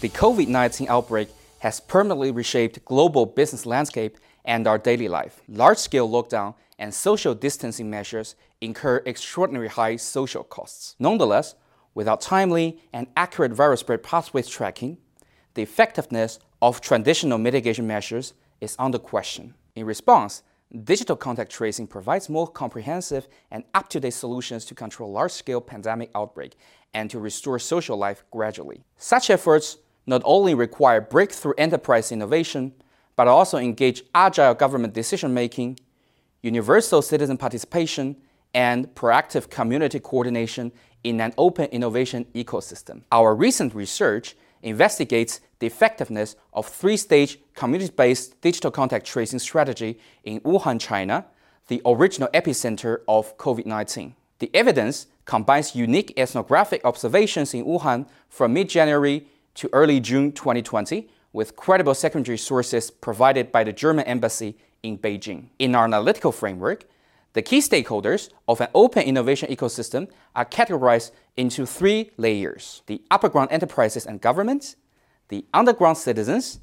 The COVID 19 outbreak has permanently reshaped global business landscape and our daily life. Large-scale lockdown and social distancing measures incur extraordinary high social costs. Nonetheless, without timely and accurate virus spread pathways tracking, the effectiveness of traditional mitigation measures is under question. In response, digital contact tracing provides more comprehensive and up-to-date solutions to control large-scale pandemic outbreak and to restore social life gradually. Such efforts not only require breakthrough enterprise innovation, but also engage agile government decision making, universal citizen participation, and proactive community coordination in an open innovation ecosystem. Our recent research investigates the effectiveness of three-stage community-based digital contact tracing strategy in Wuhan, China, the original epicenter of COVID-19. The evidence combines unique ethnographic observations in Wuhan from mid-January to early June 2020 with credible secondary sources provided by the German embassy in Beijing. In our analytical framework, the key stakeholders of an open innovation ecosystem are categorized into three layers the upperground enterprises and governments, the underground citizens,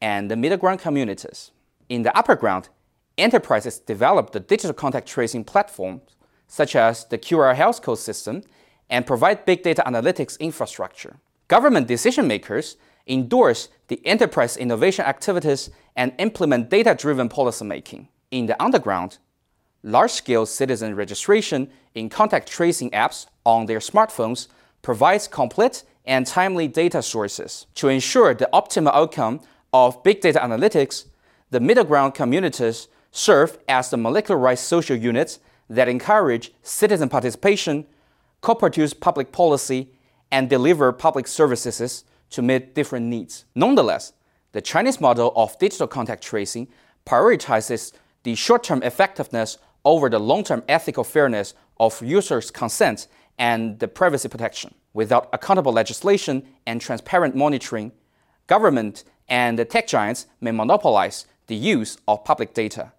and the middleground communities. In the upperground, enterprises develop the digital contact tracing platforms, such as the QR health code system, and provide big data analytics infrastructure. Government decision makers endorse the enterprise innovation activities and implement data driven policymaking. In the underground, large scale citizen registration in contact tracing apps on their smartphones provides complete and timely data sources. To ensure the optimal outcome of big data analytics, the middle ground communities serve as the molecularized social units that encourage citizen participation, co produce public policy, and deliver public services to meet different needs. Nonetheless, the Chinese model of digital contact tracing prioritizes the short term effectiveness over the long term ethical fairness of users' consent and the privacy protection. Without accountable legislation and transparent monitoring, government and the tech giants may monopolize the use of public data.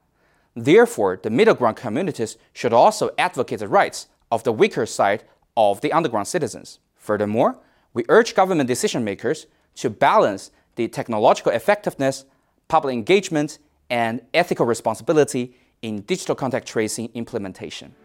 Therefore, the middle ground communities should also advocate the rights of the weaker side of the underground citizens. Furthermore, we urge government decision makers to balance the technological effectiveness, public engagement, and ethical responsibility in digital contact tracing implementation.